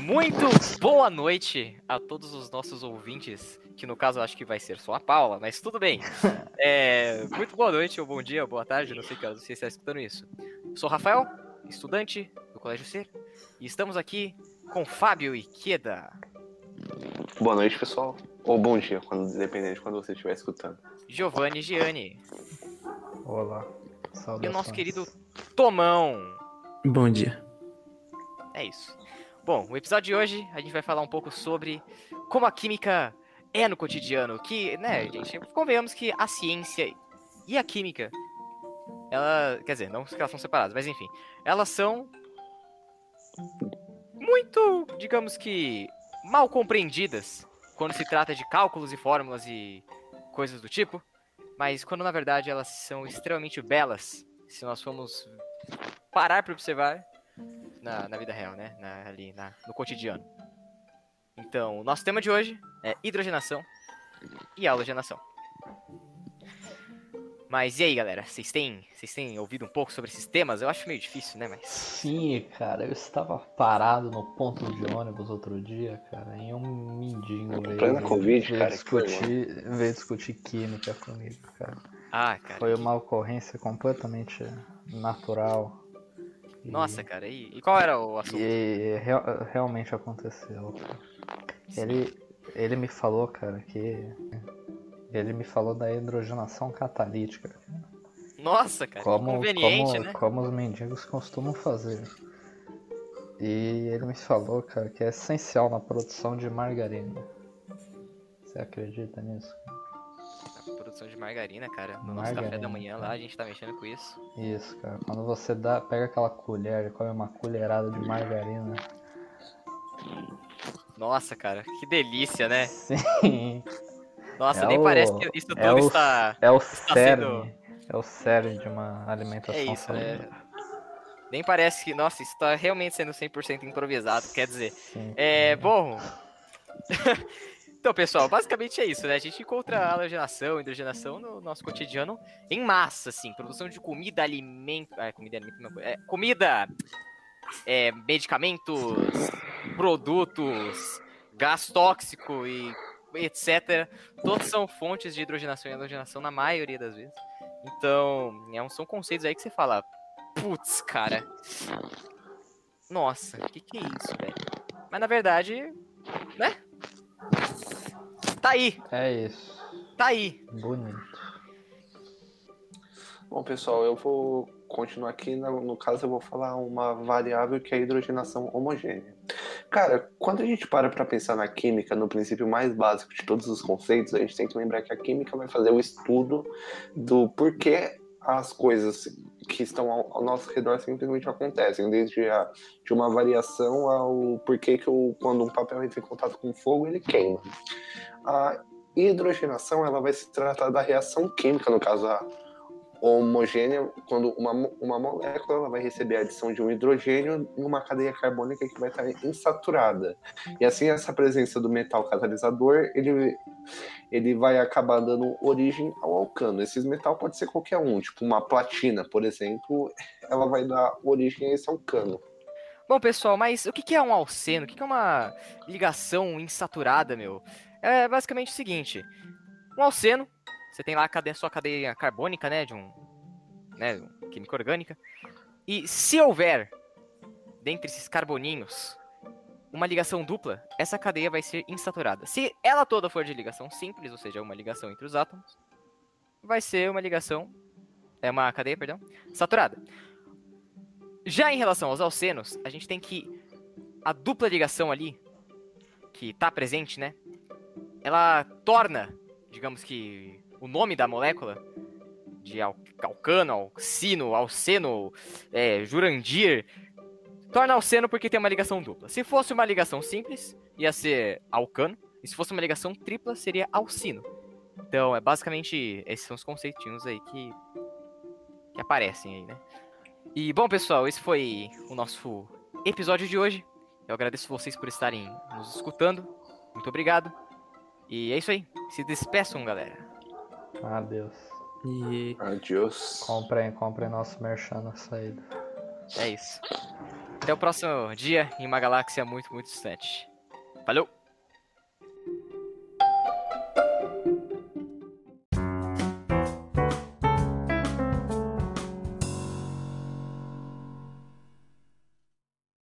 Muito boa noite a todos os nossos ouvintes, que no caso eu acho que vai ser só a Paula, mas tudo bem. É, muito boa noite, ou bom dia, ou boa tarde, não sei que você está escutando isso. Sou Rafael, estudante do Colégio Ser, e estamos aqui com Fábio e Queda. Boa noite, pessoal. Ou bom dia, quando, dependendo de quando você estiver escutando. Giovanni Gianni. Olá. E o nosso querido Tomão. Bom dia. É isso. Bom, o episódio de hoje a gente vai falar um pouco sobre como a química é no cotidiano. Que, né, gente, convenhamos que a ciência e a química, ela, quer dizer, não que elas são separadas, mas enfim, elas são muito, digamos que, mal compreendidas quando se trata de cálculos e fórmulas e coisas do tipo, mas quando na verdade elas são extremamente belas, se nós formos parar para observar na, na, vida real, né? Na, ali na, no cotidiano. Então, o nosso tema de hoje é hidrogenação e halogenação. Mas e aí, galera? Vocês têm, vocês têm ouvido um pouco sobre esses temas? Eu acho meio difícil, né? Mas... Sim, cara. Eu estava parado no ponto de ônibus outro dia, cara, em um mendigo veio, veio, COVID, veio cara, discutir, veio discutir química comigo, cara. Ah, cara. Foi uma ocorrência completamente natural. Nossa, cara, e, e, qual era o assunto? E real, realmente aconteceu. Ele, ele me falou, cara, que ele me falou da hidrogenação catalítica. Nossa, cara, como, conveniente, como, né? Como os mendigos costumam fazer. E ele me falou, cara, que é essencial na produção de margarina. Você acredita nisso? Produção de margarina, cara. No margarina. nosso café da manhã lá, a gente tá mexendo com isso. Isso, cara. Quando você dá, pega aquela colher e come uma colherada de margarina. Nossa, cara, que delícia, né? Sim. Nossa, é nem o, parece que isso tudo é o, está. É o está cerne. sendo... É o cerne de uma alimentação É isso, saudável. né? Nem parece que. Nossa, isso tá realmente sendo 100% improvisado. Quer dizer. Sim. É. Bom. então, pessoal, basicamente é isso, né? A gente encontra halogenação, hidrogenação no nosso cotidiano em massa, assim. Produção de comida, alimento. Ah, comida, alimento, não. É, comida. É, medicamentos, produtos, gás tóxico e etc. Todos são fontes de hidrogenação e halogenação na maioria das vezes. Então, é, são conceitos aí que você fala, putz, cara. Nossa, o que, que é isso, velho? Mas na verdade, né? Tá aí. É isso. Tá aí. Bonito. Bom, pessoal, eu vou continuar aqui. No, caso, eu vou falar uma variável que é a hidrogenação homogênea. Cara, quando a gente para para pensar na química, no princípio mais básico de todos os conceitos, a gente tem que lembrar que a química vai fazer o estudo do porquê as coisas que estão ao, ao nosso redor simplesmente acontecem, desde a, de uma variação ao porquê que quando um papel entra em contato com fogo, ele queima. A hidrogenação, ela vai se tratar da reação química, no caso, a homogênea, quando uma, uma molécula ela vai receber a adição de um hidrogênio em uma cadeia carbônica que vai estar insaturada. E assim, essa presença do metal catalisador, ele, ele vai acabar dando origem ao alcano. Esse metal pode ser qualquer um, tipo uma platina, por exemplo, ela vai dar origem a esse alcano. Bom, pessoal, mas o que é um alceno? O que é uma ligação insaturada, meu? É basicamente o seguinte: um alceno você tem lá a, a sua cadeia carbônica, né, de um, né, química orgânica. E se houver, dentre esses carboninhos, uma ligação dupla, essa cadeia vai ser insaturada. Se ela toda for de ligação simples, ou seja, uma ligação entre os átomos, vai ser uma ligação, é uma cadeia, perdão, saturada. Já em relação aos alcenos, a gente tem que a dupla ligação ali, que está presente, né, ela torna, digamos que o nome da molécula, de al alcano, alcino, alceno, é, jurandir, torna alceno porque tem uma ligação dupla. Se fosse uma ligação simples, ia ser alcano, e se fosse uma ligação tripla, seria alcino. Então, é basicamente, esses são os conceitinhos aí que, que aparecem aí, né? E, bom, pessoal, esse foi o nosso episódio de hoje. Eu agradeço vocês por estarem nos escutando. Muito obrigado. E é isso aí. Se despeçam, galera. Adeus. E Adiós. Comprem, comprem nosso merchan na saída. É isso. Até o próximo dia em uma galáxia muito, muito distante. Valeu!